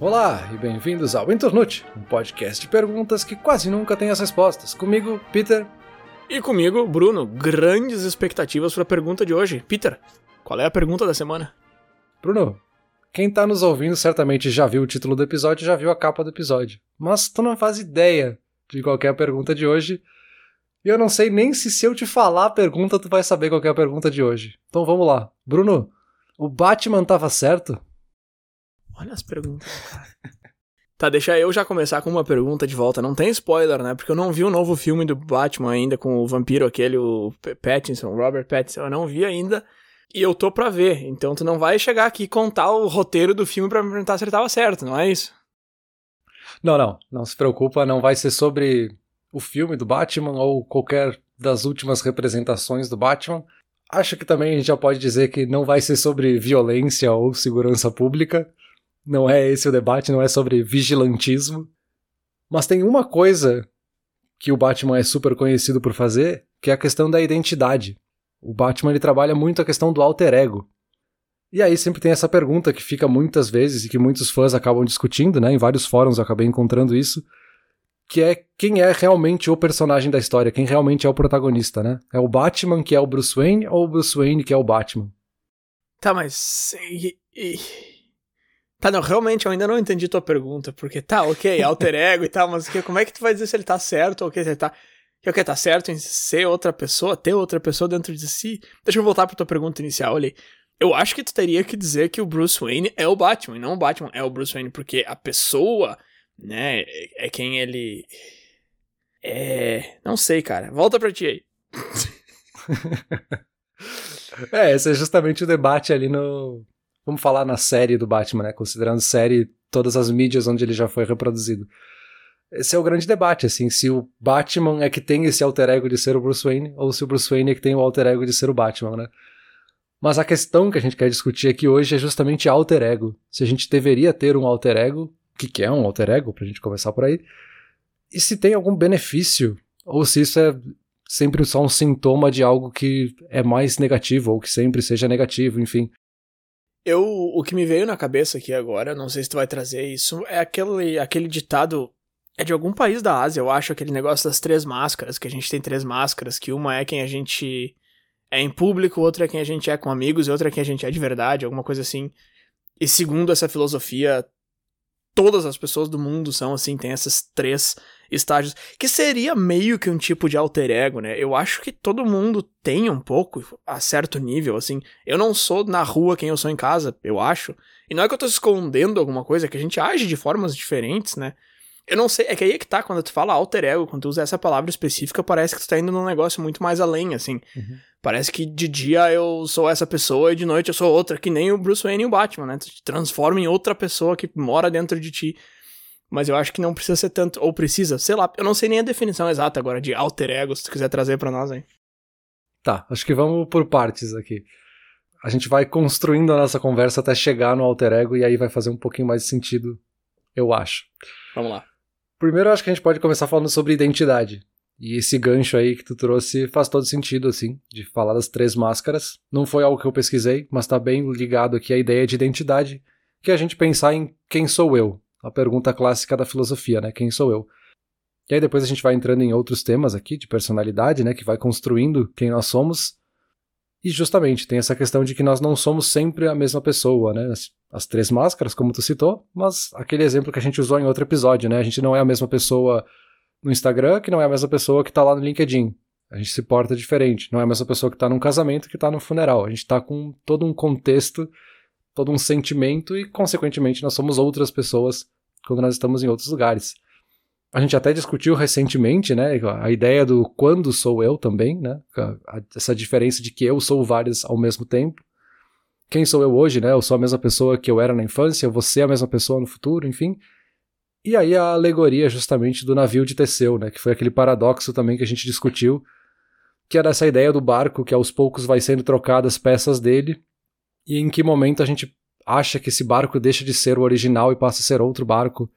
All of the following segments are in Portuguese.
Olá e bem-vindos ao Internute, um podcast de perguntas que quase nunca tem as respostas. Comigo, Peter. E comigo, Bruno. Grandes expectativas para a pergunta de hoje. Peter, qual é a pergunta da semana? Bruno, quem tá nos ouvindo certamente já viu o título do episódio, já viu a capa do episódio. Mas tu não faz ideia de qualquer pergunta de hoje. E eu não sei nem se se eu te falar a pergunta, tu vai saber qual é a pergunta de hoje. Então vamos lá. Bruno, o Batman tava certo? Olha as perguntas, cara. Tá, deixa eu já começar com uma pergunta de volta. Não tem spoiler, né? Porque eu não vi o novo filme do Batman ainda com o vampiro aquele, o Pattinson, Robert Pattinson. Eu não vi ainda. E eu tô pra ver. Então tu não vai chegar aqui e contar o roteiro do filme pra me perguntar se ele tava certo, não é isso? Não, não. Não se preocupa. Não vai ser sobre o filme do Batman ou qualquer das últimas representações do Batman. Acho que também a gente já pode dizer que não vai ser sobre violência ou segurança pública. Não é esse o debate, não é sobre vigilantismo. Mas tem uma coisa que o Batman é super conhecido por fazer, que é a questão da identidade. O Batman ele trabalha muito a questão do alter ego. E aí sempre tem essa pergunta que fica muitas vezes e que muitos fãs acabam discutindo, né? Em vários fóruns eu acabei encontrando isso, que é quem é realmente o personagem da história, quem realmente é o protagonista, né? É o Batman que é o Bruce Wayne ou o Bruce Wayne que é o Batman? Tá, mas. Tá, não, realmente eu ainda não entendi tua pergunta, porque tá, ok, alter ego e tal, mas que, como é que tu vai dizer se ele tá certo ou que ele tá. Que ok, tá certo em ser outra pessoa, ter outra pessoa dentro de si? Deixa eu voltar pra tua pergunta inicial ali. Eu acho que tu teria que dizer que o Bruce Wayne é o Batman, e não o Batman é o Bruce Wayne, porque a pessoa, né, é quem ele. É. Não sei, cara. Volta pra ti aí. é, esse é justamente o debate ali no, vamos falar na série do Batman, né? Considerando série todas as mídias onde ele já foi reproduzido. Esse é o grande debate, assim, se o Batman é que tem esse alter ego de ser o Bruce Wayne, ou se o Bruce Wayne é que tem o alter ego de ser o Batman, né? Mas a questão que a gente quer discutir aqui hoje é justamente alter ego. Se a gente deveria ter um alter ego, o que, que é um alter ego, pra gente começar por aí, e se tem algum benefício, ou se isso é sempre só um sintoma de algo que é mais negativo, ou que sempre seja negativo, enfim. Eu, o que me veio na cabeça aqui agora, não sei se tu vai trazer isso, é aquele, aquele ditado. É de algum país da Ásia, eu acho, aquele negócio das três máscaras, que a gente tem três máscaras, que uma é quem a gente é em público, outra é quem a gente é com amigos, e outra é quem a gente é de verdade, alguma coisa assim. E segundo essa filosofia, todas as pessoas do mundo são assim, tem esses três estágios, que seria meio que um tipo de alter ego, né? Eu acho que todo mundo tem um pouco, a certo nível, assim. Eu não sou na rua quem eu sou em casa, eu acho. E não é que eu tô escondendo alguma coisa, é que a gente age de formas diferentes, né? Eu não sei, é que aí é que tá, quando tu fala alter ego, quando tu usa essa palavra específica, parece que tu tá indo num negócio muito mais além, assim. Uhum. Parece que de dia eu sou essa pessoa e de noite eu sou outra, que nem o Bruce Wayne e o Batman, né? Tu te transforma em outra pessoa que mora dentro de ti. Mas eu acho que não precisa ser tanto, ou precisa, sei lá, eu não sei nem a definição exata agora de alter ego, se tu quiser trazer para nós aí. Tá, acho que vamos por partes aqui. A gente vai construindo a nossa conversa até chegar no alter ego e aí vai fazer um pouquinho mais de sentido, eu acho. Vamos lá. Primeiro, acho que a gente pode começar falando sobre identidade. E esse gancho aí que tu trouxe faz todo sentido, assim, de falar das três máscaras. Não foi algo que eu pesquisei, mas tá bem ligado aqui à ideia de identidade, que é a gente pensar em quem sou eu, a pergunta clássica da filosofia, né? Quem sou eu? E aí depois a gente vai entrando em outros temas aqui de personalidade, né? Que vai construindo quem nós somos. E justamente tem essa questão de que nós não somos sempre a mesma pessoa, né? As, as, três máscaras, como tu citou, mas aquele exemplo que a gente usou em outro episódio, né? A gente não é a mesma pessoa no Instagram que não é a mesma pessoa que tá lá no LinkedIn. A gente se porta diferente. Não é a mesma pessoa que tá num casamento que tá no funeral. A gente tá com todo um contexto todo um sentimento e, consequentemente, nós somos outras pessoas quando nós estamos em outros lugares. A gente até discutiu recentemente, né, a ideia do quando sou eu também, né, essa diferença de que eu sou vários ao mesmo tempo. Quem sou eu hoje, né? Eu sou a mesma pessoa que eu era na infância, você é a mesma pessoa no futuro, enfim. E aí a alegoria justamente do navio de Teseu, né, que foi aquele paradoxo também que a gente discutiu, que era essa ideia do barco que aos poucos vai sendo trocadas peças dele e em que momento a gente acha que esse barco deixa de ser o original e passa a ser outro barco,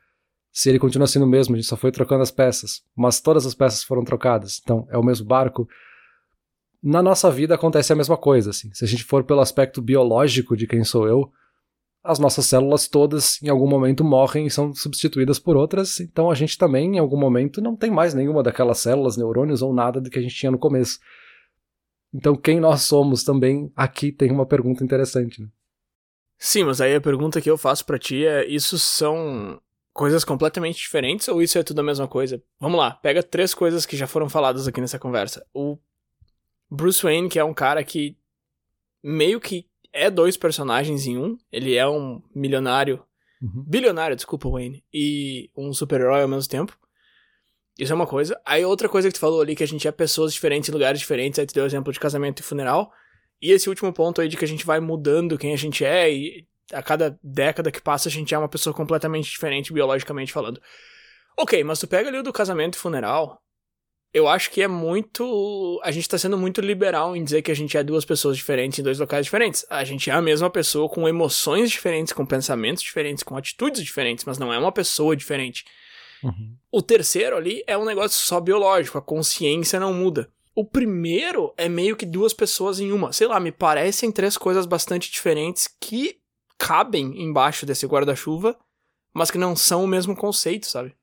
se ele continua sendo o mesmo, a gente só foi trocando as peças, mas todas as peças foram trocadas, então é o mesmo barco. Na nossa vida acontece a mesma coisa, assim. Se a gente for pelo aspecto biológico de quem sou eu, as nossas células todas em algum momento morrem e são substituídas por outras, então a gente também em algum momento não tem mais nenhuma daquelas células, neurônios ou nada do que a gente tinha no começo. Então quem nós somos também aqui tem uma pergunta interessante. Né? Sim, mas aí a pergunta que eu faço para ti é: isso são coisas completamente diferentes ou isso é tudo a mesma coisa? Vamos lá, pega três coisas que já foram faladas aqui nessa conversa. O Bruce Wayne, que é um cara que meio que é dois personagens em um. Ele é um milionário, uhum. bilionário, desculpa, Wayne, e um super-herói ao mesmo tempo. Isso é uma coisa. Aí outra coisa que tu falou ali, que a gente é pessoas diferentes em lugares diferentes, aí tu deu exemplo de casamento e funeral. E esse último ponto aí de que a gente vai mudando quem a gente é e a cada década que passa a gente é uma pessoa completamente diferente biologicamente falando. Ok, mas tu pega ali o do casamento e funeral, eu acho que é muito. A gente tá sendo muito liberal em dizer que a gente é duas pessoas diferentes em dois locais diferentes. A gente é a mesma pessoa com emoções diferentes, com pensamentos diferentes, com atitudes diferentes, mas não é uma pessoa diferente. Uhum. O terceiro ali é um negócio só biológico, a consciência não muda. O primeiro é meio que duas pessoas em uma. Sei lá, me parecem três coisas bastante diferentes que cabem embaixo desse guarda-chuva, mas que não são o mesmo conceito, sabe?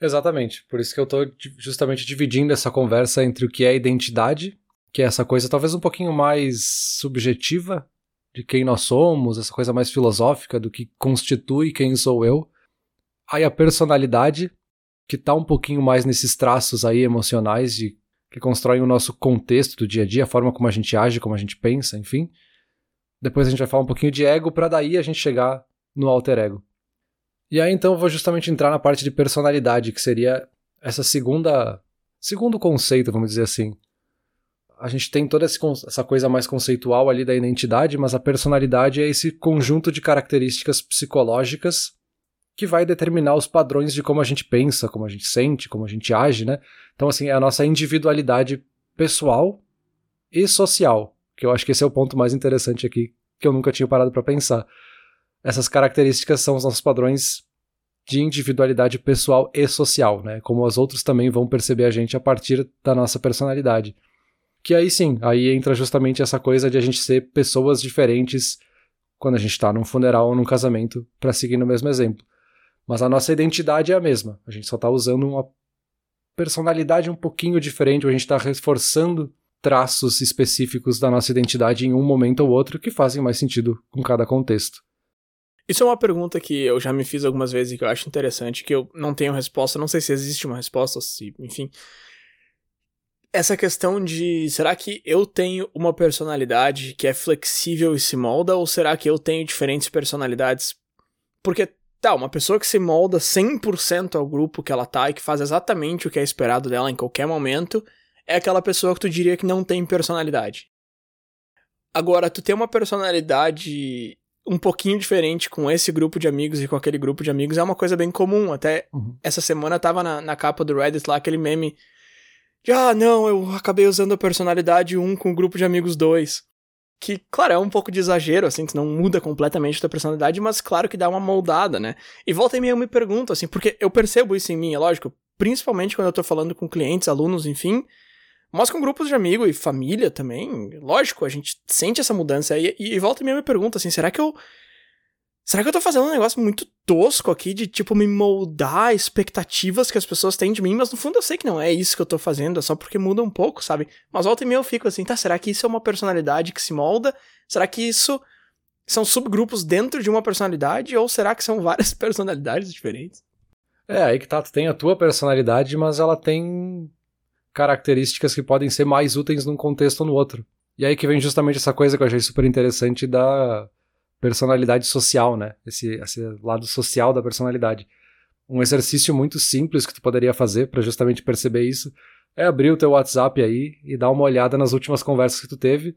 Exatamente. Por isso que eu tô justamente dividindo essa conversa entre o que é identidade, que é essa coisa talvez um pouquinho mais subjetiva de quem nós somos, essa coisa mais filosófica do que constitui quem sou eu. Aí a personalidade, que tá um pouquinho mais nesses traços aí emocionais de que constroem o nosso contexto do dia a dia, a forma como a gente age, como a gente pensa, enfim. Depois a gente vai falar um pouquinho de ego para daí a gente chegar no alter ego. E aí então eu vou justamente entrar na parte de personalidade, que seria essa segunda segundo conceito, vamos dizer assim. A gente tem toda essa coisa mais conceitual ali da identidade, mas a personalidade é esse conjunto de características psicológicas que vai determinar os padrões de como a gente pensa, como a gente sente, como a gente age, né? Então, assim, é a nossa individualidade pessoal e social, que eu acho que esse é o ponto mais interessante aqui, que eu nunca tinha parado para pensar essas características são os nossos padrões de individualidade pessoal e social, né? Como os outros também vão perceber a gente a partir da nossa personalidade. Que aí sim, aí entra justamente essa coisa de a gente ser pessoas diferentes quando a gente está num funeral ou num casamento, para seguir no mesmo exemplo. Mas a nossa identidade é a mesma. A gente só está usando uma personalidade um pouquinho diferente, ou a gente está reforçando traços específicos da nossa identidade em um momento ou outro que fazem mais sentido com cada contexto. Isso é uma pergunta que eu já me fiz algumas vezes e que eu acho interessante, que eu não tenho resposta, não sei se existe uma resposta, se, enfim. Essa questão de será que eu tenho uma personalidade que é flexível e se molda, ou será que eu tenho diferentes personalidades? Porque, tá, uma pessoa que se molda 100% ao grupo que ela tá e que faz exatamente o que é esperado dela em qualquer momento, é aquela pessoa que tu diria que não tem personalidade. Agora, tu tem uma personalidade um pouquinho diferente com esse grupo de amigos e com aquele grupo de amigos é uma coisa bem comum. Até uhum. essa semana tava na, na capa do Reddit lá aquele meme de ah, não, eu acabei usando a personalidade 1 com o grupo de amigos 2. Que, claro, é um pouco de exagero, assim, que não muda completamente a tua personalidade, mas claro que dá uma moldada, né? E volta e meia eu me pergunto, assim, porque eu percebo isso em mim, é lógico, principalmente quando eu tô falando com clientes, alunos, enfim, mas com grupos de amigos e família também, lógico, a gente sente essa mudança. E, e, e volta e meia me pergunta assim, será que eu. Será que eu tô fazendo um negócio muito tosco aqui de, tipo, me moldar expectativas que as pessoas têm de mim? Mas no fundo eu sei que não é isso que eu tô fazendo, é só porque muda um pouco, sabe? Mas volta e meia eu fico assim, tá, será que isso é uma personalidade que se molda? Será que isso são subgrupos dentro de uma personalidade? Ou será que são várias personalidades diferentes? É, aí que tá, tu tem a tua personalidade, mas ela tem características que podem ser mais úteis num contexto ou no outro. E aí que vem justamente essa coisa que eu achei super interessante da personalidade social, né? Esse, esse lado social da personalidade. Um exercício muito simples que tu poderia fazer para justamente perceber isso é abrir o teu WhatsApp aí e dar uma olhada nas últimas conversas que tu teve.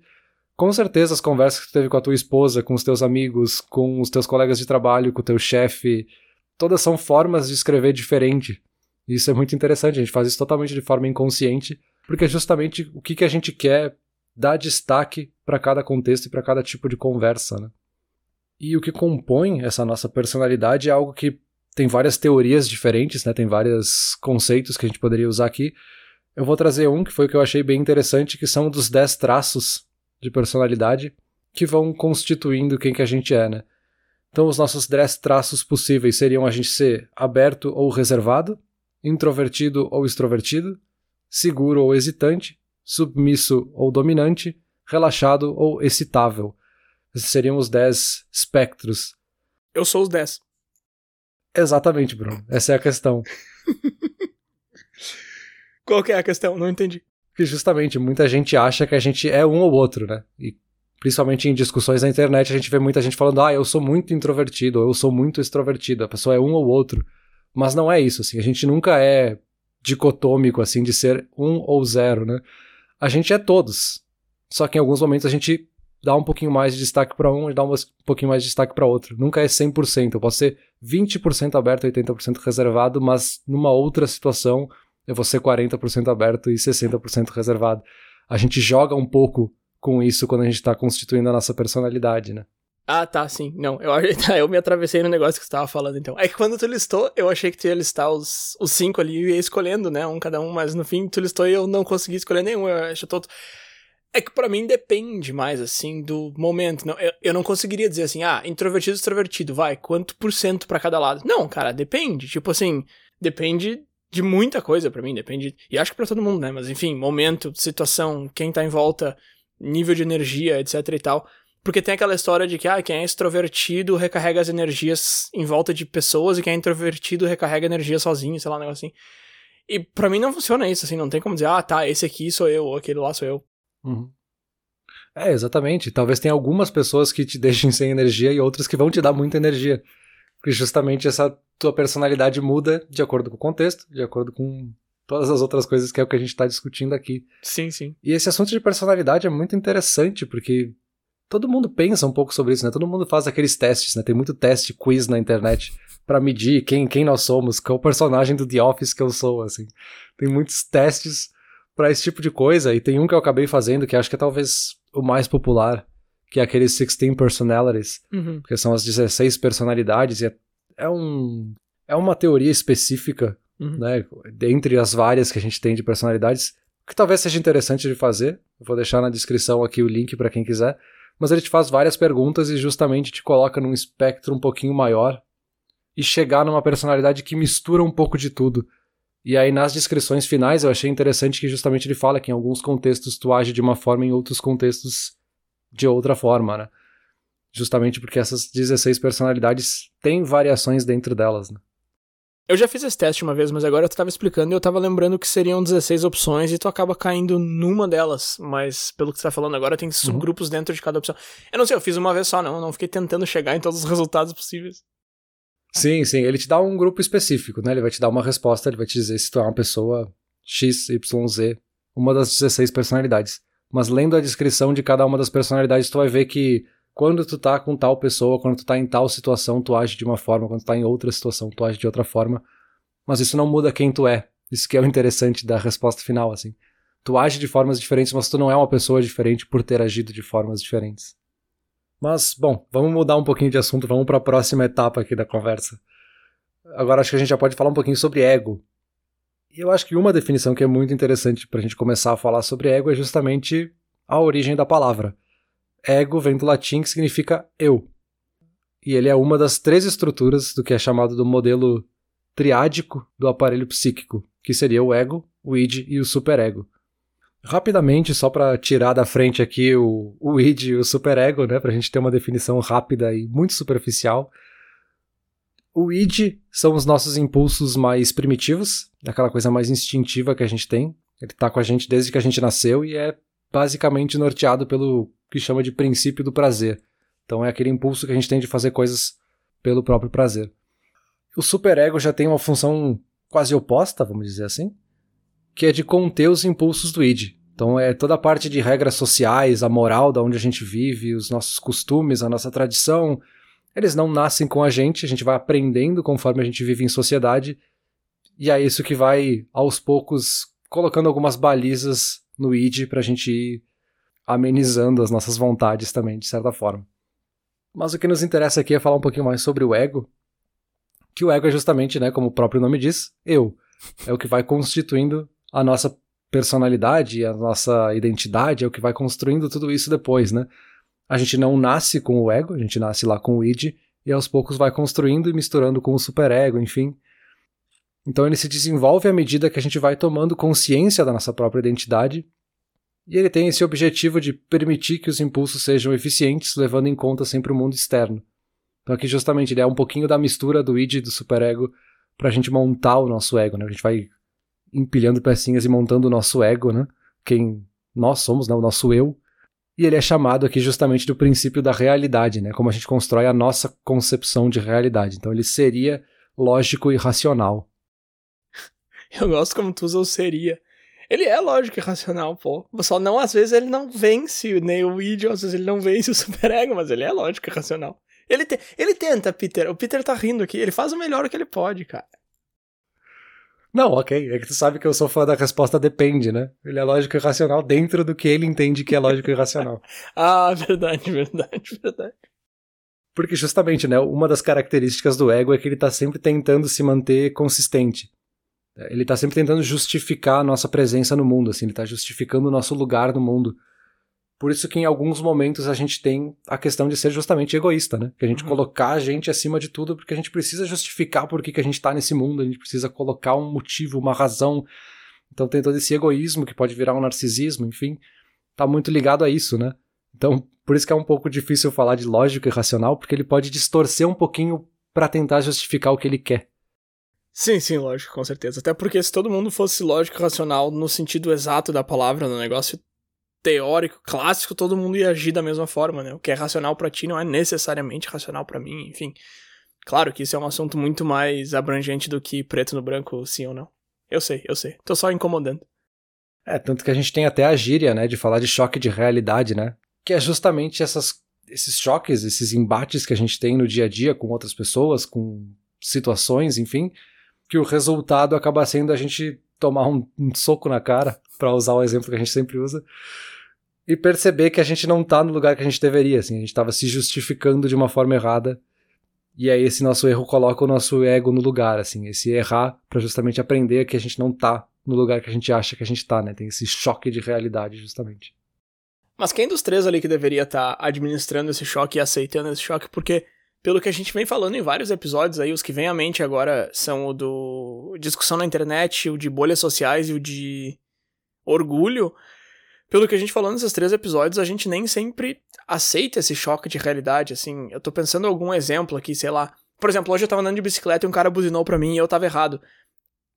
Com certeza as conversas que tu teve com a tua esposa, com os teus amigos, com os teus colegas de trabalho, com o teu chefe, todas são formas de escrever diferente. Isso é muito interessante, a gente faz isso totalmente de forma inconsciente, porque é justamente o que, que a gente quer dar destaque para cada contexto e para cada tipo de conversa, né? E o que compõe essa nossa personalidade é algo que tem várias teorias diferentes, né? Tem vários conceitos que a gente poderia usar aqui. Eu vou trazer um que foi o que eu achei bem interessante, que são dos 10 traços de personalidade que vão constituindo quem que a gente é, né? Então, os nossos 10 traços possíveis seriam a gente ser aberto ou reservado, introvertido ou extrovertido, seguro ou hesitante, submisso ou dominante, relaxado ou excitável. Seriam os 10 espectros. Eu sou os 10. Exatamente, Bruno. Essa é a questão. Qual que é a questão? Não entendi. Que justamente muita gente acha que a gente é um ou outro, né? E principalmente em discussões na internet a gente vê muita gente falando: "Ah, eu sou muito introvertido", ou "Eu sou muito extrovertido". A pessoa é um ou outro. Mas não é isso, assim. A gente nunca é dicotômico assim de ser um ou zero, né? A gente é todos. Só que em alguns momentos a gente dá um pouquinho mais de destaque para um e dá um pouquinho mais de destaque para outro. Nunca é 100%. Eu posso ser 20% aberto e 80% reservado, mas numa outra situação eu vou ser 40% aberto e 60% reservado. A gente joga um pouco com isso quando a gente está constituindo a nossa personalidade, né? Ah, tá, sim. Não, eu, eu me atravessei no negócio que você tava falando, então. É que quando tu listou, eu achei que tu ia listar os, os cinco ali e ia escolhendo, né? Um cada um, mas no fim tu listou e eu não consegui escolher nenhum. Eu acho todo. É que para mim depende mais, assim, do momento. Não, eu, eu não conseguiria dizer assim, ah, introvertido, extrovertido, vai, quanto por cento pra cada lado? Não, cara, depende. Tipo assim, depende de muita coisa para mim, depende. E acho que para todo mundo, né? Mas enfim, momento, situação, quem tá em volta, nível de energia, etc e tal. Porque tem aquela história de que ah, quem é extrovertido recarrega as energias em volta de pessoas e quem é introvertido recarrega energia sozinho, sei lá, um negócio assim. E pra mim não funciona isso, assim, não tem como dizer, ah, tá, esse aqui sou eu, ou aquele lá sou eu. Uhum. É, exatamente. Talvez tenha algumas pessoas que te deixem sem energia e outras que vão te dar muita energia. Porque justamente essa tua personalidade muda de acordo com o contexto, de acordo com todas as outras coisas que é o que a gente está discutindo aqui. Sim, sim. E esse assunto de personalidade é muito interessante, porque todo mundo pensa um pouco sobre isso, né? Todo mundo faz aqueles testes, né? Tem muito teste, quiz na internet para medir quem, quem nós somos, qual personagem do The Office que eu sou, assim. Tem muitos testes para esse tipo de coisa, e tem um que eu acabei fazendo que acho que é talvez o mais popular, que é aqueles 16 personalities, uhum. que são as 16 personalidades, e é, é um é uma teoria específica uhum. né, dentre as várias que a gente tem de personalidades, que talvez seja interessante de fazer. Eu vou deixar na descrição aqui o link para quem quiser. Mas ele te faz várias perguntas e justamente te coloca num espectro um pouquinho maior e chegar numa personalidade que mistura um pouco de tudo. E aí nas descrições finais eu achei interessante que justamente ele fala que em alguns contextos tu age de uma forma, em outros contextos de outra forma, né? Justamente porque essas 16 personalidades têm variações dentro delas, né? Eu já fiz esse teste uma vez, mas agora tu tava explicando e eu tava lembrando que seriam 16 opções e tu acaba caindo numa delas. Mas pelo que tu tá falando agora, tem subgrupos uhum. dentro de cada opção. Eu não sei, eu fiz uma vez só, não. Eu não fiquei tentando chegar em todos os resultados possíveis. Sim, sim. Ele te dá um grupo específico, né? Ele vai te dar uma resposta, ele vai te dizer se tu é uma pessoa X, Y, Z, uma das 16 personalidades. Mas lendo a descrição de cada uma das personalidades, tu vai ver que quando tu tá com tal pessoa, quando tu tá em tal situação, tu age de uma forma, quando tu tá em outra situação, tu age de outra forma. Mas isso não muda quem tu é. Isso que é o interessante da resposta final, assim. Tu age de formas diferentes, mas tu não é uma pessoa diferente por ter agido de formas diferentes. Mas, bom, vamos mudar um pouquinho de assunto, vamos para a próxima etapa aqui da conversa. Agora acho que a gente já pode falar um pouquinho sobre ego. E eu acho que uma definição que é muito interessante para a gente começar a falar sobre ego é justamente a origem da palavra. Ego vem do latim que significa eu. E ele é uma das três estruturas do que é chamado do modelo triádico do aparelho psíquico, que seria o ego, o id e o superego. Rapidamente, só para tirar da frente aqui o, o id e o superego, né, para a gente ter uma definição rápida e muito superficial. O id são os nossos impulsos mais primitivos, aquela coisa mais instintiva que a gente tem. Ele está com a gente desde que a gente nasceu e é basicamente norteado pelo que chama de princípio do prazer. Então é aquele impulso que a gente tem de fazer coisas pelo próprio prazer. O superego já tem uma função quase oposta, vamos dizer assim, que é de conter os impulsos do id. Então é toda a parte de regras sociais, a moral da onde a gente vive, os nossos costumes, a nossa tradição. Eles não nascem com a gente, a gente vai aprendendo conforme a gente vive em sociedade. E é isso que vai, aos poucos, colocando algumas balizas no id para a gente ir amenizando as nossas vontades também, de certa forma. Mas o que nos interessa aqui é falar um pouquinho mais sobre o ego, que o ego é justamente, né, como o próprio nome diz, eu. É o que vai constituindo a nossa personalidade, a nossa identidade, é o que vai construindo tudo isso depois, né? A gente não nasce com o ego, a gente nasce lá com o id, e aos poucos vai construindo e misturando com o superego, enfim. Então ele se desenvolve à medida que a gente vai tomando consciência da nossa própria identidade, e ele tem esse objetivo de permitir que os impulsos sejam eficientes, levando em conta sempre o mundo externo. Então aqui justamente ele é um pouquinho da mistura do id e do superego para a gente montar o nosso ego, né? A gente vai empilhando pecinhas e montando o nosso ego, né? Quem nós somos, né? O nosso eu. E ele é chamado aqui justamente do princípio da realidade, né? Como a gente constrói a nossa concepção de realidade. Então ele seria lógico e racional. Eu gosto como tu usa o seria. Ele é lógico e racional, pô. Só não, às vezes, ele não vence nem o vídeo, às vezes ele não vence o superego, mas ele é lógico e racional. Ele, te, ele tenta, Peter. O Peter tá rindo aqui. Ele faz o melhor que ele pode, cara. Não, ok. É que tu sabe que eu sou fã da resposta depende, né? Ele é lógico e racional dentro do que ele entende que é lógico e racional. ah, verdade, verdade, verdade. Porque justamente, né, uma das características do ego é que ele tá sempre tentando se manter consistente. Ele tá sempre tentando justificar a nossa presença no mundo, assim, ele tá justificando o nosso lugar no mundo. Por isso que em alguns momentos a gente tem a questão de ser justamente egoísta, né? Que a gente uhum. colocar a gente acima de tudo porque a gente precisa justificar por que, que a gente tá nesse mundo, a gente precisa colocar um motivo, uma razão. Então tem todo esse egoísmo que pode virar um narcisismo, enfim, tá muito ligado a isso, né? Então, por isso que é um pouco difícil falar de lógico e racional, porque ele pode distorcer um pouquinho para tentar justificar o que ele quer. Sim, sim, lógico, com certeza. Até porque se todo mundo fosse lógico e racional no sentido exato da palavra no negócio, teórico, clássico, todo mundo ia agir da mesma forma, né? O que é racional para ti não é necessariamente racional para mim, enfim. Claro que isso é um assunto muito mais abrangente do que preto no branco, sim ou não. Eu sei, eu sei. Tô só incomodando. É, tanto que a gente tem até a gíria, né, de falar de choque de realidade, né? Que é justamente essas, esses choques, esses embates que a gente tem no dia a dia com outras pessoas, com situações, enfim, que o resultado acaba sendo a gente tomar um, um soco na cara, para usar o exemplo que a gente sempre usa, e perceber que a gente não tá no lugar que a gente deveria, assim, a gente estava se justificando de uma forma errada. E aí esse nosso erro coloca o nosso ego no lugar, assim, esse errar para justamente aprender que a gente não tá no lugar que a gente acha que a gente tá, né? Tem esse choque de realidade justamente. Mas quem dos três ali que deveria estar tá administrando esse choque e aceitando esse choque? Porque pelo que a gente vem falando em vários episódios aí, os que vêm à mente agora são o do discussão na internet, o de bolhas sociais e o de orgulho pelo que a gente falou nesses três episódios, a gente nem sempre aceita esse choque de realidade, assim. Eu tô pensando em algum exemplo aqui, sei lá. Por exemplo, hoje eu tava andando de bicicleta e um cara buzinou pra mim e eu tava errado.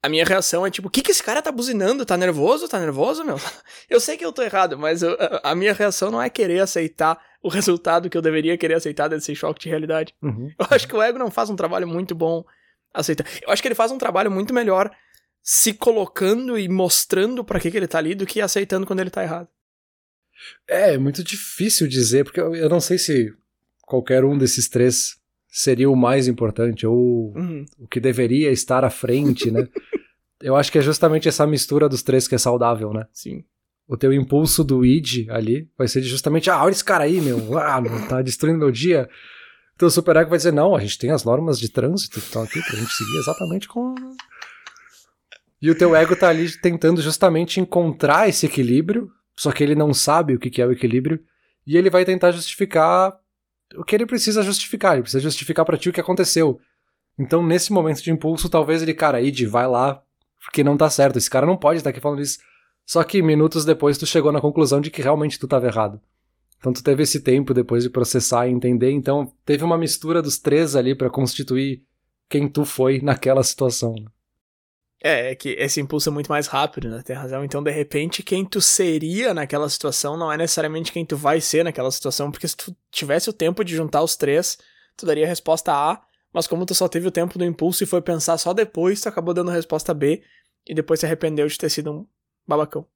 A minha reação é tipo, o que que esse cara tá buzinando? Tá nervoso? Tá nervoso, meu? Eu sei que eu tô errado, mas eu, a minha reação não é querer aceitar o resultado que eu deveria querer aceitar desse choque de realidade. Uhum. Eu acho que o ego não faz um trabalho muito bom aceitar. Eu acho que ele faz um trabalho muito melhor se colocando e mostrando para que, que ele tá ali do que aceitando quando ele tá errado. É, é muito difícil dizer, porque eu, não sei se qualquer um desses três seria o mais importante, ou uhum. o que deveria estar à frente, né? eu acho que é justamente essa mistura dos três que é saudável, né? Sim. O teu impulso do id ali vai ser justamente, ah, olha esse cara aí, meu, ah, tá destruindo meu dia. Teu super ego vai dizer, não, a gente tem as normas de trânsito que estão aqui pra gente seguir exatamente com e o teu ego tá ali tentando justamente encontrar esse equilíbrio, só que ele não sabe o que é o equilíbrio, e ele vai tentar justificar o que ele precisa justificar, ele precisa justificar para ti o que aconteceu. Então, nesse momento de impulso, talvez ele, cara, Id, vai lá, porque não tá certo, esse cara não pode estar aqui falando isso. Só que minutos depois tu chegou na conclusão de que realmente tu estava errado. Então tu teve esse tempo depois de processar e entender, então teve uma mistura dos três ali para constituir quem tu foi naquela situação. É, é que esse impulso é muito mais rápido, né? Tem razão. Então, de repente, quem tu seria naquela situação não é necessariamente quem tu vai ser naquela situação, porque se tu tivesse o tempo de juntar os três, tu daria a resposta A, mas como tu só teve o tempo do impulso e foi pensar só depois, tu acabou dando a resposta B e depois se arrependeu de ter sido um babacão.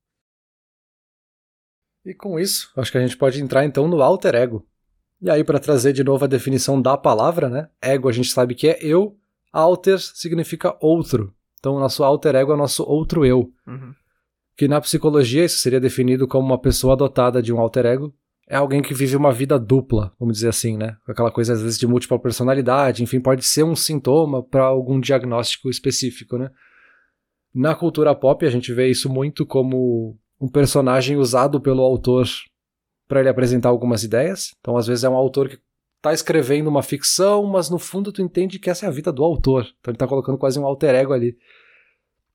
E com isso, acho que a gente pode entrar então no alter ego. E aí, para trazer de novo a definição da palavra, né? Ego a gente sabe que é eu, alter significa outro. Então, o nosso alter ego é o nosso outro eu. Uhum. Que na psicologia isso seria definido como uma pessoa adotada de um alter ego. É alguém que vive uma vida dupla, vamos dizer assim, né? Aquela coisa às vezes de múltipla personalidade, enfim, pode ser um sintoma para algum diagnóstico específico, né? Na cultura pop a gente vê isso muito como um personagem usado pelo autor para ele apresentar algumas ideias. Então, às vezes é um autor que tá escrevendo uma ficção, mas no fundo tu entende que essa é a vida do autor. Então ele tá colocando quase um alter ego ali.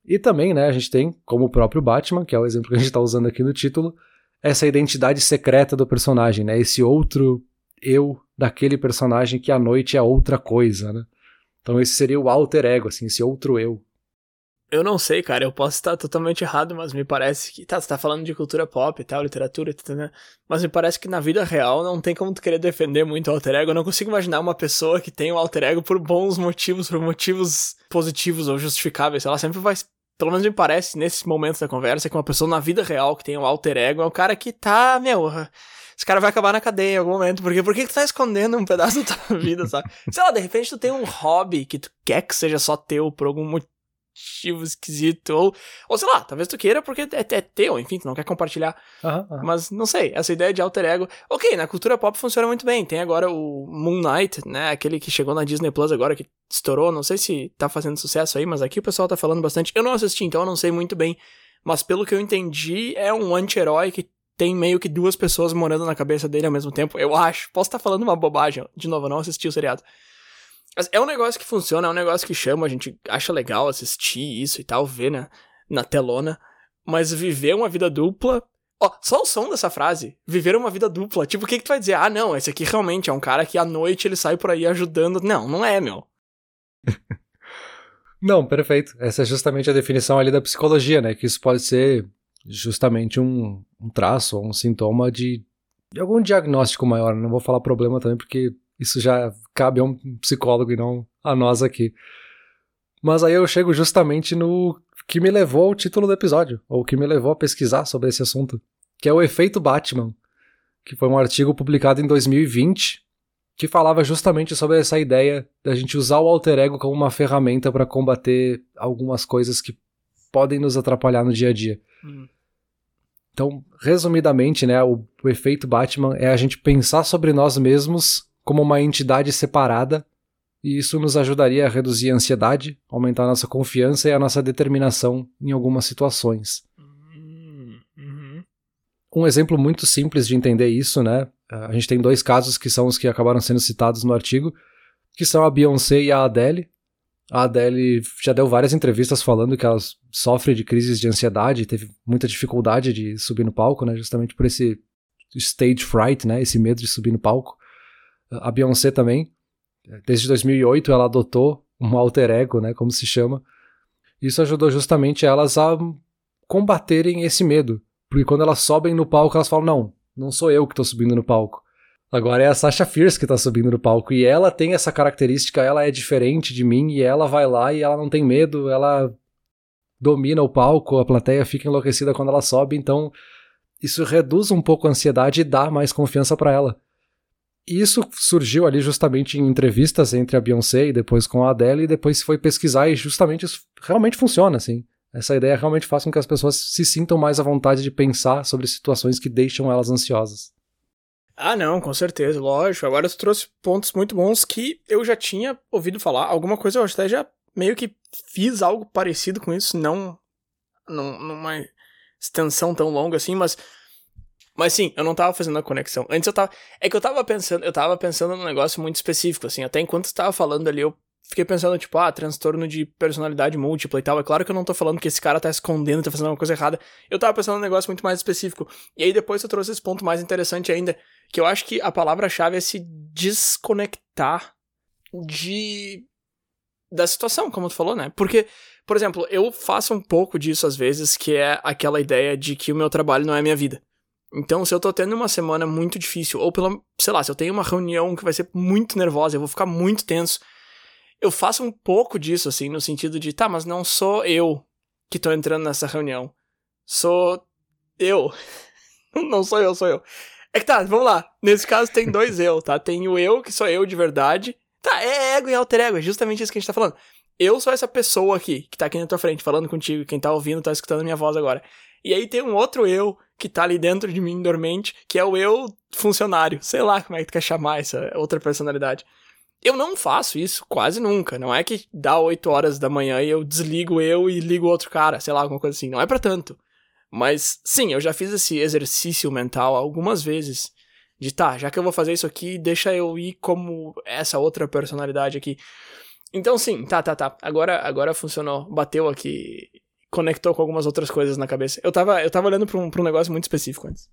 E também, né, a gente tem, como o próprio Batman, que é o exemplo que a gente tá usando aqui no título, essa identidade secreta do personagem, né? Esse outro eu daquele personagem que à noite é outra coisa, né? Então esse seria o alter ego, assim, esse outro eu. Eu não sei, cara, eu posso estar totalmente errado, mas me parece que. Tá, você tá falando de cultura pop e tal, literatura, né? Mas me parece que na vida real não tem como tu querer defender muito o alter ego. Eu não consigo imaginar uma pessoa que tem um alter ego por bons motivos, por motivos positivos ou justificáveis. Ela sempre vai. Pelo menos me parece, nesse momento da conversa, que uma pessoa na vida real que tem um alter ego é um cara que tá, meu. Esse cara vai acabar na cadeia em algum momento. Porque por que tu tá escondendo um pedaço da tua vida, sabe? Sei lá, de repente tu tem um hobby que tu quer que seja só teu por algum motivo motivo esquisito. Ou, ou sei lá, talvez tu queira porque é, é teu, enfim, tu não quer compartilhar. Uhum, uhum. Mas não sei, essa ideia de alter ego. Ok, na cultura pop funciona muito bem. Tem agora o Moon Knight, né? Aquele que chegou na Disney Plus agora, que estourou. Não sei se tá fazendo sucesso aí, mas aqui o pessoal tá falando bastante. Eu não assisti, então eu não sei muito bem. Mas pelo que eu entendi, é um anti-herói que tem meio que duas pessoas morando na cabeça dele ao mesmo tempo. Eu acho. Posso estar tá falando uma bobagem. De novo, eu não assisti o seriado. É um negócio que funciona, é um negócio que chama, a gente acha legal assistir isso e tal, ver né, na telona. Mas viver uma vida dupla. Ó, só o som dessa frase. Viver uma vida dupla. Tipo, o que, que tu vai dizer? Ah, não, esse aqui realmente é um cara que à noite ele sai por aí ajudando. Não, não é, meu. não, perfeito. Essa é justamente a definição ali da psicologia, né? Que isso pode ser justamente um, um traço um sintoma de, de algum diagnóstico maior. Não vou falar problema também, porque isso já cabe a um psicólogo e não a nós aqui. Mas aí eu chego justamente no que me levou ao título do episódio, ou que me levou a pesquisar sobre esse assunto, que é o efeito Batman, que foi um artigo publicado em 2020 que falava justamente sobre essa ideia da gente usar o alter ego como uma ferramenta para combater algumas coisas que podem nos atrapalhar no dia a dia. Hum. Então, resumidamente, né, o, o efeito Batman é a gente pensar sobre nós mesmos como uma entidade separada, e isso nos ajudaria a reduzir a ansiedade, aumentar a nossa confiança e a nossa determinação em algumas situações. Uhum. Um exemplo muito simples de entender isso, né? A gente tem dois casos que são os que acabaram sendo citados no artigo, que são a Beyoncé e a Adele. A Adele já deu várias entrevistas falando que ela sofre de crises de ansiedade, teve muita dificuldade de subir no palco, né? Justamente por esse stage fright, né? Esse medo de subir no palco. A Beyoncé também, desde 2008 ela adotou um alter ego, né, como se chama. Isso ajudou justamente elas a combaterem esse medo, porque quando elas sobem no palco elas falam não, não sou eu que estou subindo no palco. Agora é a Sasha Fierce que está subindo no palco e ela tem essa característica, ela é diferente de mim e ela vai lá e ela não tem medo, ela domina o palco, a plateia fica enlouquecida quando ela sobe, então isso reduz um pouco a ansiedade e dá mais confiança para ela. Isso surgiu ali justamente em entrevistas entre a Beyoncé e depois com a Adele, e depois foi pesquisar e justamente isso realmente funciona, assim. Essa ideia realmente faz com que as pessoas se sintam mais à vontade de pensar sobre situações que deixam elas ansiosas. Ah, não, com certeza, lógico. Agora você trouxe pontos muito bons que eu já tinha ouvido falar. Alguma coisa eu até já meio que fiz algo parecido com isso, não numa extensão tão longa assim, mas mas sim, eu não tava fazendo a conexão. Antes eu tava. É que eu tava pensando, eu tava pensando num negócio muito específico, assim. Até enquanto você tava falando ali, eu fiquei pensando, tipo, ah, transtorno de personalidade múltipla e tal. É claro que eu não tô falando que esse cara tá escondendo, tá fazendo alguma coisa errada. Eu tava pensando num negócio muito mais específico. E aí depois eu trouxe esse ponto mais interessante ainda, que eu acho que a palavra-chave é se desconectar de. da situação, como tu falou, né? Porque, por exemplo, eu faço um pouco disso às vezes, que é aquela ideia de que o meu trabalho não é a minha vida. Então, se eu tô tendo uma semana muito difícil, ou pela, sei lá, se eu tenho uma reunião que vai ser muito nervosa, eu vou ficar muito tenso, eu faço um pouco disso, assim, no sentido de, tá, mas não sou eu que tô entrando nessa reunião. Sou eu. não sou eu, sou eu. É que tá, vamos lá. Nesse caso tem dois eu, tá? Tem o eu, que sou eu de verdade. Tá, é ego e alter ego, é justamente isso que a gente tá falando. Eu sou essa pessoa aqui, que tá aqui na tua frente, falando contigo, quem tá ouvindo, tá escutando a minha voz agora. E aí tem um outro eu que tá ali dentro de mim dormente, que é o eu funcionário. Sei lá como é que tu quer chamar essa outra personalidade. Eu não faço isso quase nunca. Não é que dá 8 horas da manhã e eu desligo eu e ligo outro cara, sei lá, alguma coisa assim. Não é para tanto. Mas sim, eu já fiz esse exercício mental algumas vezes De tá, já que eu vou fazer isso aqui, deixa eu ir como essa outra personalidade aqui. Então sim, tá, tá, tá. Agora, agora funcionou. Bateu aqui, conectou com algumas outras coisas na cabeça. Eu tava, eu tava olhando pra um, pra um negócio muito específico antes.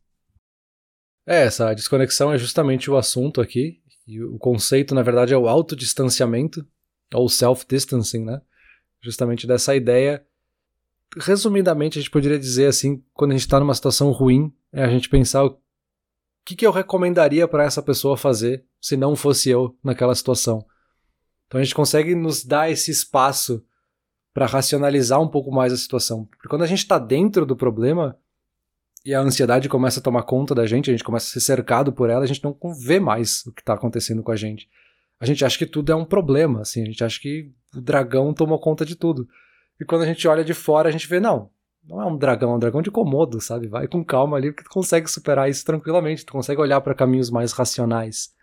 É, essa desconexão é justamente o assunto aqui. E o conceito, na verdade, é o autodistanciamento, ou self-distancing, né? Justamente dessa ideia. Resumidamente, a gente poderia dizer assim, quando a gente está numa situação ruim, é a gente pensar o que, que eu recomendaria para essa pessoa fazer se não fosse eu naquela situação. Então a gente consegue nos dar esse espaço para racionalizar um pouco mais a situação. Porque quando a gente está dentro do problema e a ansiedade começa a tomar conta da gente, a gente começa a ser cercado por ela, a gente não vê mais o que está acontecendo com a gente. A gente acha que tudo é um problema, assim, a gente acha que o dragão tomou conta de tudo. E quando a gente olha de fora, a gente vê, não, não é um dragão, é um dragão de comodo, sabe? Vai com calma ali, porque tu consegue superar isso tranquilamente, tu consegue olhar para caminhos mais racionais.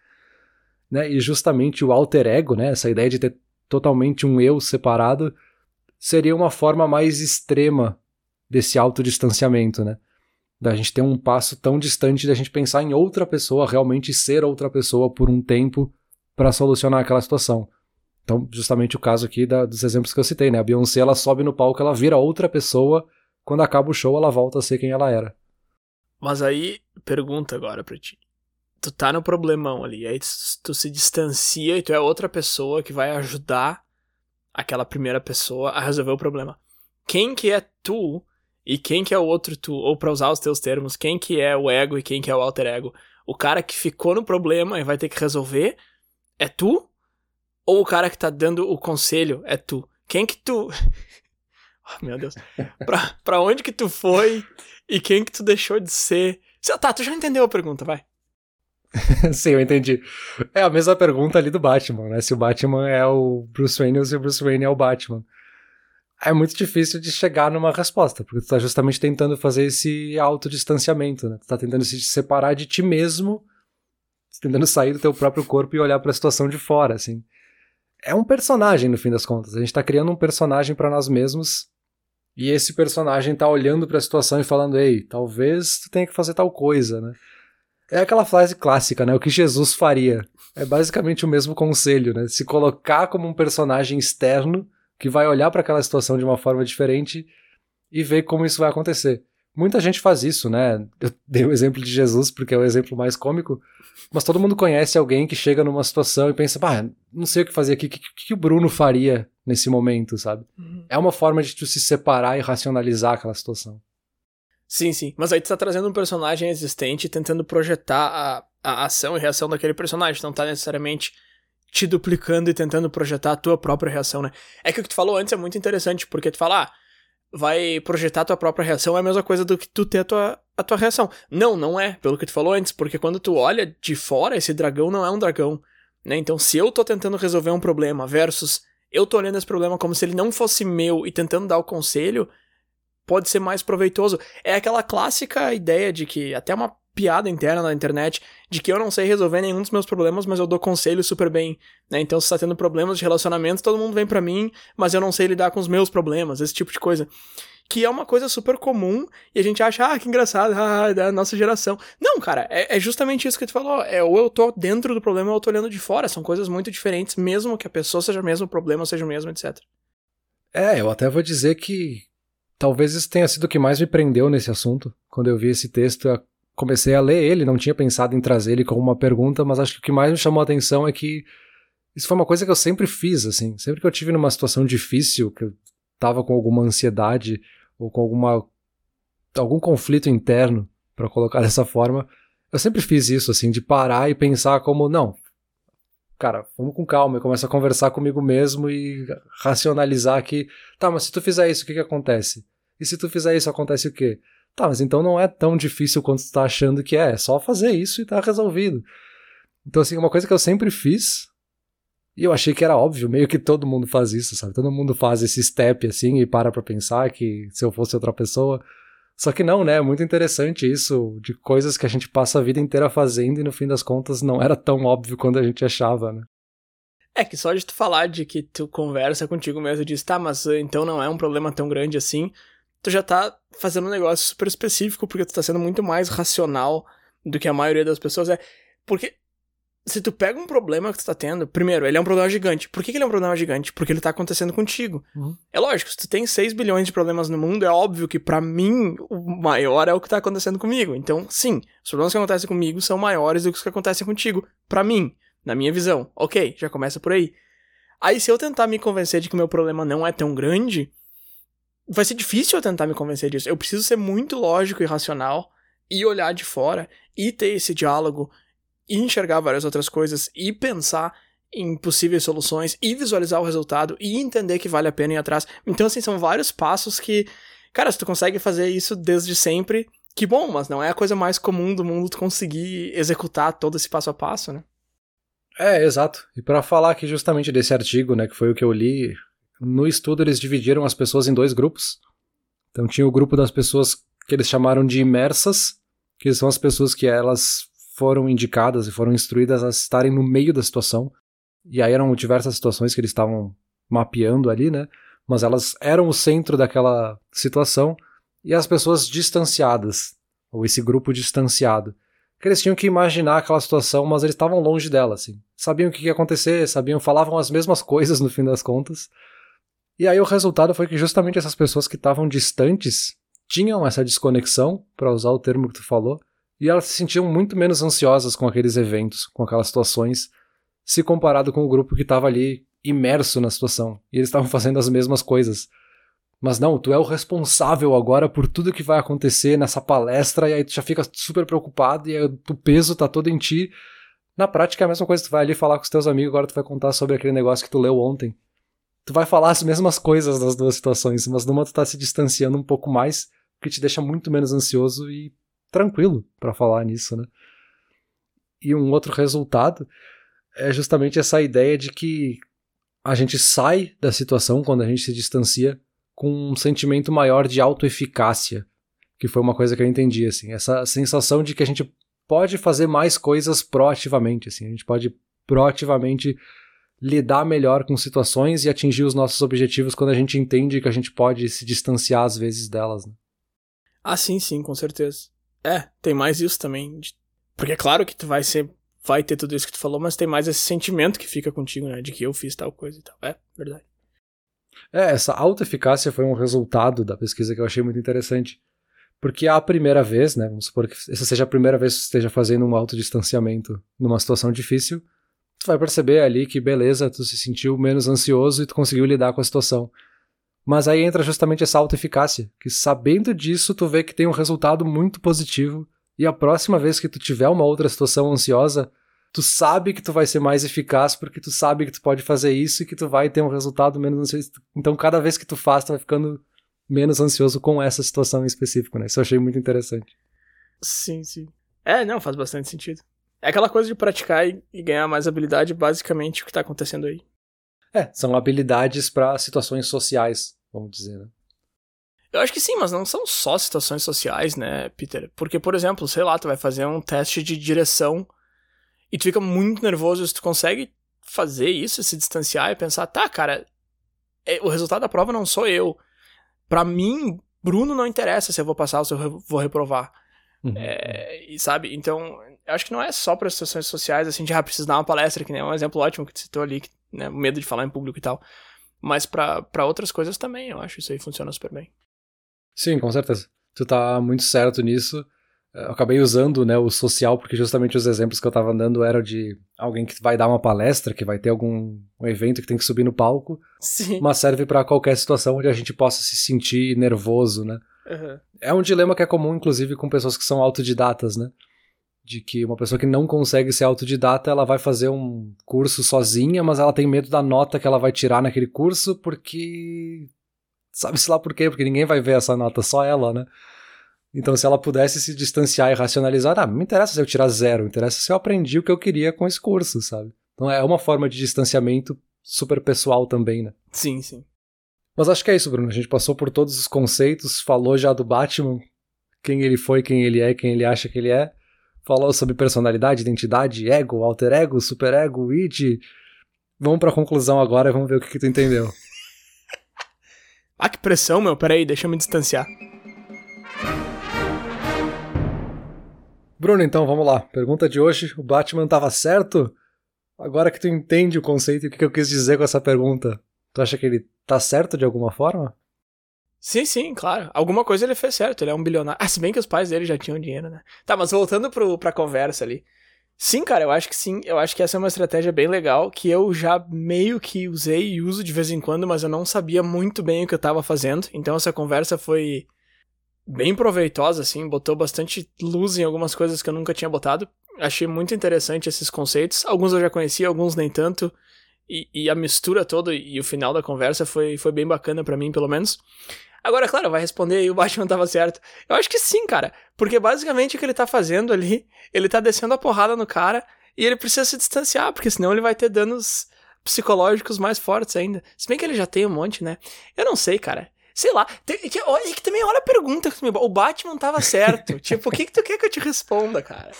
Né? E justamente o alter ego, né? essa ideia de ter totalmente um eu separado, seria uma forma mais extrema desse autodistanciamento, né? Da gente ter um passo tão distante da gente pensar em outra pessoa, realmente ser outra pessoa por um tempo para solucionar aquela situação. Então, justamente o caso aqui da, dos exemplos que eu citei, né? A Beyoncé, ela sobe no palco, ela vira outra pessoa, quando acaba o show, ela volta a ser quem ela era. Mas aí, pergunta agora pra ti tu tá no problemão ali, aí tu, tu, se distancia e tu é outra pessoa que vai ajudar aquela primeira pessoa a resolver o problema. Quem que é tu e quem que é o outro tu? Ou para usar os teus termos, quem que é o ego e quem que é o alter ego? O cara que ficou no problema e vai ter que resolver é tu? Ou o cara que tá dando o conselho é tu? Quem que tu... oh, meu Deus. Pra, pra onde que tu foi e quem que tu deixou de ser? Tá, tu já entendeu a pergunta, vai. Sim, eu entendi. É a mesma pergunta ali do Batman, né? Se o Batman é o Bruce Wayne ou se o Bruce Wayne é o Batman. É muito difícil de chegar numa resposta, porque tu tá justamente tentando fazer esse autodistanciamento, né? Tu tá tentando se separar de ti mesmo, tentando sair do teu próprio corpo e olhar para a situação de fora, assim. É um personagem, no fim das contas. A gente tá criando um personagem para nós mesmos, e esse personagem tá olhando para a situação e falando: "Ei, talvez tu tenha que fazer tal coisa", né? É aquela frase clássica, né? O que Jesus faria. É basicamente o mesmo conselho, né? Se colocar como um personagem externo que vai olhar para aquela situação de uma forma diferente e ver como isso vai acontecer. Muita gente faz isso, né? Eu dei o exemplo de Jesus porque é o exemplo mais cômico, mas todo mundo conhece alguém que chega numa situação e pensa, bah, não sei o que fazer aqui, o que, que, que, o Bruno faria nesse momento, sabe? Uhum. É uma forma de tu se separar e racionalizar aquela situação. Sim, sim. Mas aí tu tá trazendo um personagem existente tentando projetar a, a ação e reação daquele personagem. Não tá necessariamente te duplicando e tentando projetar a tua própria reação, né? É que o que tu falou antes é muito interessante, porque tu fala, ah, vai projetar a tua própria reação é a mesma coisa do que tu ter a tua, a tua reação. Não, não é, pelo que tu falou antes, porque quando tu olha de fora, esse dragão não é um dragão, né? Então, se eu tô tentando resolver um problema versus eu tô olhando esse problema como se ele não fosse meu e tentando dar o conselho, pode ser mais proveitoso. É aquela clássica ideia de que, até uma piada interna na internet, de que eu não sei resolver nenhum dos meus problemas, mas eu dou conselho super bem, né? Então, se tá tendo problemas de relacionamento, todo mundo vem para mim, mas eu não sei lidar com os meus problemas, esse tipo de coisa. Que é uma coisa super comum e a gente acha, ah, que engraçado, ah, é da nossa geração. Não, cara, é, é, justamente isso que tu falou. É ou eu tô dentro do problema ou eu tô olhando de fora. São coisas muito diferentes, mesmo que a pessoa seja o mesmo, o problema seja o mesmo, etc. É, eu até vou dizer que Talvez isso tenha sido o que mais me prendeu nesse assunto. Quando eu vi esse texto, eu comecei a ler ele, não tinha pensado em trazer ele como uma pergunta, mas acho que o que mais me chamou a atenção é que isso foi uma coisa que eu sempre fiz, assim. Sempre que eu tive numa situação difícil, que eu tava com alguma ansiedade ou com alguma algum conflito interno, para colocar dessa forma, eu sempre fiz isso, assim, de parar e pensar como, não, cara, vamos com calma, eu começo a conversar comigo mesmo e racionalizar que, tá, mas se tu fizer isso, o que que acontece? E se tu fizer isso, acontece o quê? Tá, mas então não é tão difícil quanto tu tá achando que é, é só fazer isso e tá resolvido. Então, assim, uma coisa que eu sempre fiz, e eu achei que era óbvio, meio que todo mundo faz isso, sabe? Todo mundo faz esse step assim e para pra pensar que se eu fosse outra pessoa. Só que não, né? É muito interessante isso, de coisas que a gente passa a vida inteira fazendo e no fim das contas não era tão óbvio quando a gente achava, né? É que só de tu falar de que tu conversa contigo mesmo e diz, tá, mas então não é um problema tão grande assim, tu já tá fazendo um negócio super específico, porque tu tá sendo muito mais racional do que a maioria das pessoas é. Porque se tu pega um problema que tu tá tendo, primeiro, ele é um problema gigante. Por que, que ele é um problema gigante? Porque ele tá acontecendo contigo. Uhum. É lógico, se tu tem 6 bilhões de problemas no mundo, é óbvio que para mim o maior é o que tá acontecendo comigo. Então, sim, os problemas que acontecem comigo são maiores do que os que acontecem contigo. para mim, na minha visão. Ok, já começa por aí. Aí, se eu tentar me convencer de que o meu problema não é tão grande, vai ser difícil eu tentar me convencer disso. Eu preciso ser muito lógico e racional e olhar de fora e ter esse diálogo e enxergar várias outras coisas e pensar em possíveis soluções e visualizar o resultado e entender que vale a pena ir atrás. Então, assim, são vários passos que, cara, se tu consegue fazer isso desde sempre, que bom, mas não é a coisa mais comum do mundo tu conseguir executar todo esse passo a passo, né? É, exato. E para falar aqui justamente desse artigo, né, que foi o que eu li, no estudo eles dividiram as pessoas em dois grupos. Então tinha o grupo das pessoas que eles chamaram de imersas, que são as pessoas que elas foram indicadas e foram instruídas a estarem no meio da situação. E aí eram diversas situações que eles estavam mapeando ali, né? Mas elas eram o centro daquela situação e as pessoas distanciadas, ou esse grupo distanciado, que eles tinham que imaginar aquela situação, mas eles estavam longe dela, assim. Sabiam o que ia acontecer, sabiam, falavam as mesmas coisas no fim das contas. E aí o resultado foi que justamente essas pessoas que estavam distantes tinham essa desconexão, para usar o termo que tu falou, e elas se sentiam muito menos ansiosas com aqueles eventos, com aquelas situações, se comparado com o grupo que estava ali imerso na situação. E eles estavam fazendo as mesmas coisas. Mas não, tu é o responsável agora por tudo que vai acontecer nessa palestra, e aí tu já fica super preocupado, e aí o peso tá todo em ti. Na prática é a mesma coisa, tu vai ali falar com os teus amigos, agora tu vai contar sobre aquele negócio que tu leu ontem. Tu vai falar as mesmas coisas das duas situações, mas numa tu tá se distanciando um pouco mais, que te deixa muito menos ansioso e tranquilo para falar nisso, né? E um outro resultado é justamente essa ideia de que a gente sai da situação quando a gente se distancia com um sentimento maior de autoeficácia, que foi uma coisa que eu entendi assim, essa sensação de que a gente pode fazer mais coisas proativamente, assim, a gente pode proativamente lidar melhor com situações e atingir os nossos objetivos quando a gente entende que a gente pode se distanciar às vezes delas. Né? Ah, sim, sim, com certeza. É, tem mais isso também. Porque é claro que tu vai ser. Vai ter tudo isso que tu falou, mas tem mais esse sentimento que fica contigo, né? De que eu fiz tal coisa e tal. É, verdade. É, essa autoeficácia foi um resultado da pesquisa que eu achei muito interessante. Porque a primeira vez, né? Vamos supor que essa seja a primeira vez que você esteja fazendo um autodistanciamento numa situação difícil, tu vai perceber ali que, beleza, tu se sentiu menos ansioso e tu conseguiu lidar com a situação. Mas aí entra justamente essa autoeficácia, que sabendo disso, tu vê que tem um resultado muito positivo, e a próxima vez que tu tiver uma outra situação ansiosa, tu sabe que tu vai ser mais eficaz porque tu sabe que tu pode fazer isso e que tu vai ter um resultado menos ansioso. Então, cada vez que tu faz, tu vai ficando menos ansioso com essa situação em específico, né? Isso eu achei muito interessante. Sim, sim. É, não, faz bastante sentido. É aquela coisa de praticar e, e ganhar mais habilidade, basicamente o que tá acontecendo aí. É, são habilidades para situações sociais, vamos dizer, né? Eu acho que sim, mas não são só situações sociais, né, Peter? Porque, por exemplo, sei lá, tu vai fazer um teste de direção e tu fica muito nervoso se tu consegue fazer isso, se distanciar e pensar, tá, cara, é, o resultado da prova não sou eu. Para mim, Bruno não interessa se eu vou passar ou se eu vou reprovar. Uhum. É, e sabe? Então, eu acho que não é só para situações sociais, assim, de ah, preciso dar uma palestra, que nem é um exemplo ótimo que tu citou ali, né? O medo de falar em público e tal. Mas para outras coisas também, eu acho isso aí funciona super bem. Sim, com certeza. Tu tá muito certo nisso. Eu acabei usando né, o social porque justamente os exemplos que eu tava dando eram de alguém que vai dar uma palestra, que vai ter algum um evento que tem que subir no palco, Sim. mas serve para qualquer situação onde a gente possa se sentir nervoso, né? Uhum. É um dilema que é comum, inclusive, com pessoas que são autodidatas, né? De que uma pessoa que não consegue ser autodidata, ela vai fazer um curso sozinha, mas ela tem medo da nota que ela vai tirar naquele curso, porque sabe-se lá por quê, porque ninguém vai ver essa nota, só ela, né? Então, se ela pudesse se distanciar e racionalizar, ah, não me interessa se eu tirar zero, me interessa se eu aprendi o que eu queria com esse curso, sabe? Então é uma forma de distanciamento super pessoal também, né? Sim, sim. Mas acho que é isso, Bruno. A gente passou por todos os conceitos, falou já do Batman, quem ele foi, quem ele é, quem ele acha que ele é falou sobre personalidade, identidade, ego, alter ego, superego, id. Vamos pra conclusão agora e vamos ver o que, que tu entendeu. ah, que pressão, meu. Peraí, deixa eu me distanciar. Bruno, então, vamos lá. Pergunta de hoje: o Batman estava certo? Agora que tu entende o conceito e o que eu quis dizer com essa pergunta, tu acha que ele tá certo de alguma forma? Sim, sim, claro. Alguma coisa ele fez certo, ele é um bilionário. Ah, se bem que os pais dele já tinham dinheiro, né? Tá, mas voltando pro, pra conversa ali. Sim, cara, eu acho que sim. Eu acho que essa é uma estratégia bem legal que eu já meio que usei e uso de vez em quando, mas eu não sabia muito bem o que eu tava fazendo. Então essa conversa foi bem proveitosa, assim, botou bastante luz em algumas coisas que eu nunca tinha botado. Achei muito interessante esses conceitos. Alguns eu já conhecia, alguns nem tanto. E, e a mistura toda e o final da conversa foi, foi bem bacana para mim, pelo menos. Agora, claro, vai responder aí o Batman tava certo. Eu acho que sim, cara. Porque basicamente o que ele tá fazendo ali, ele tá descendo a porrada no cara e ele precisa se distanciar, porque senão ele vai ter danos psicológicos mais fortes ainda. Se bem que ele já tem um monte, né? Eu não sei, cara. Sei lá. Tem, que, que também olha a pergunta que tu me. O Batman tava certo. tipo, o que, que tu quer que eu te responda, cara?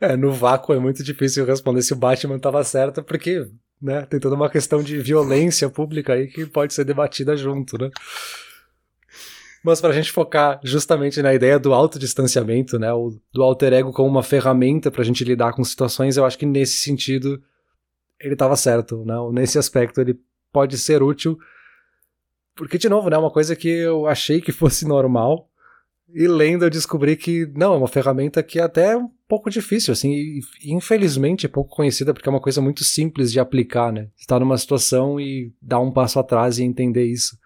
É, no vácuo é muito difícil responder se o Batman tava certo, porque, né, tem toda uma questão de violência pública aí que pode ser debatida junto, né? Mas pra gente focar justamente na ideia do autodistanciamento, né, do alter ego como uma ferramenta pra gente lidar com situações, eu acho que nesse sentido ele tava certo, né? Nesse aspecto ele pode ser útil, porque, de novo, né, uma coisa que eu achei que fosse normal, e lendo eu descobri que, não, é uma ferramenta que até pouco difícil, assim, e infelizmente é pouco conhecida porque é uma coisa muito simples de aplicar, né? Estar numa situação e dar um passo atrás e entender isso.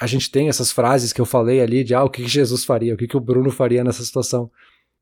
A gente tem essas frases que eu falei ali de, ah, o que Jesus faria, o que o Bruno faria nessa situação.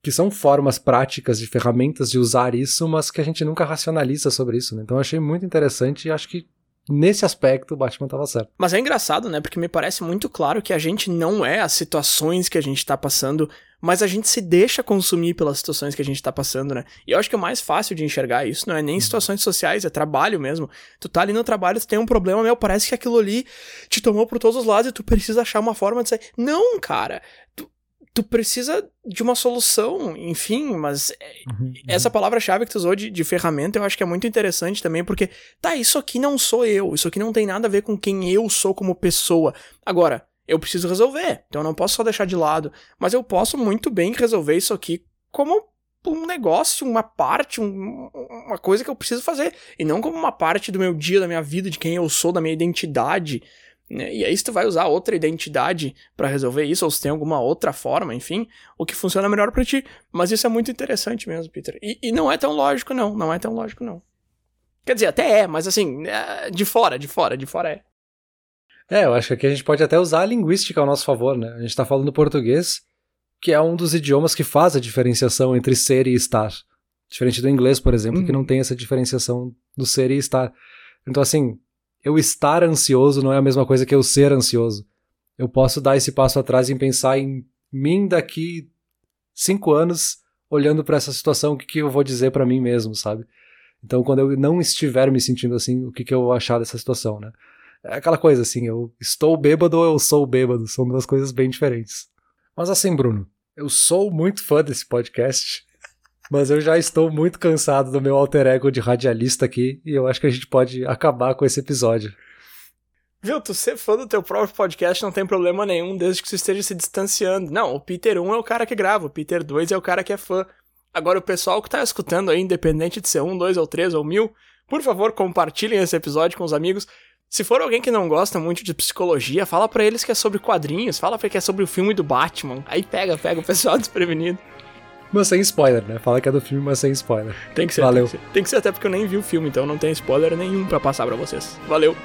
Que são formas práticas de ferramentas de usar isso, mas que a gente nunca racionaliza sobre isso, né? Então eu achei muito interessante e acho que nesse aspecto o Batman estava certo. Mas é engraçado, né? Porque me parece muito claro que a gente não é as situações que a gente tá passando, mas a gente se deixa consumir pelas situações que a gente tá passando, né? E eu acho que é o mais fácil de enxergar isso não é nem uhum. situações sociais, é trabalho mesmo. Tu tá ali no trabalho, tu tem um problema, meu, parece que aquilo ali te tomou por todos os lados e tu precisa achar uma forma de sair. Não, cara. Tu, tu precisa de uma solução, enfim, mas é, uhum, uhum. essa palavra-chave que tu usou de, de, ferramenta eu acho que é muito interessante também, porque, tá, isso aqui não sou eu, isso aqui não tem nada a ver com quem eu sou como pessoa. Agora, eu preciso resolver, então eu não posso só deixar de lado, mas eu posso muito bem resolver isso aqui como um negócio, uma parte, um, uma coisa que eu preciso fazer, e não como uma parte do meu dia, da minha vida, de quem eu sou, da minha identidade. Né? E aí, se tu vai usar outra identidade para resolver isso, ou se tem alguma outra forma, enfim, o que funciona melhor para ti. Mas isso é muito interessante mesmo, Peter. E, e, não é tão lógico, não. Não é tão lógico, não. Quer dizer, até é, mas assim, é, de fora, de fora, de fora é. É, eu acho que aqui a gente pode até usar a linguística ao nosso favor, né? A gente tá falando português, que é um dos idiomas que faz a diferenciação entre ser e estar. Diferente do inglês, por exemplo, que não uhum. tem essa diferenciação do ser e estar. Então, assim, eu estar ansioso não é a mesma coisa que eu ser ansioso. Eu posso dar esse passo atrás e pensar em mim daqui cinco anos, olhando para essa situação, o que, que eu vou dizer para mim mesmo, sabe? Então, quando eu não estiver me sentindo assim, o que, que eu vou achar dessa situação, né? É aquela coisa assim, eu estou bêbado ou eu sou bêbado, são duas coisas bem diferentes. Mas assim, Bruno, eu sou muito fã desse podcast. Mas eu já estou muito cansado do meu alter ego de radialista aqui e eu acho que a gente pode acabar com esse episódio. Viu, tu ser fã do teu próprio podcast não tem problema nenhum desde que você esteja se distanciando. Não, o Peter 1 é o cara que grava, o Peter 2 é o cara que é fã. Agora, o pessoal que tá escutando aí, independente de ser um, dois ou três ou mil, por favor, compartilhem esse episódio com os amigos. Se for alguém que não gosta muito de psicologia, fala para eles que é sobre quadrinhos, fala pra que é sobre o filme do Batman. Aí pega, pega o pessoal desprevenido. Mas sem spoiler, né? Fala que é do filme, mas sem spoiler. Tem que ser. Valeu. Tem que ser, tem que ser até porque eu nem vi o filme, então não tem spoiler nenhum para passar para vocês. Valeu.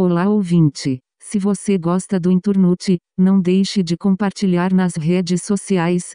Olá ouvinte. Se você gosta do Inturnute, não deixe de compartilhar nas redes sociais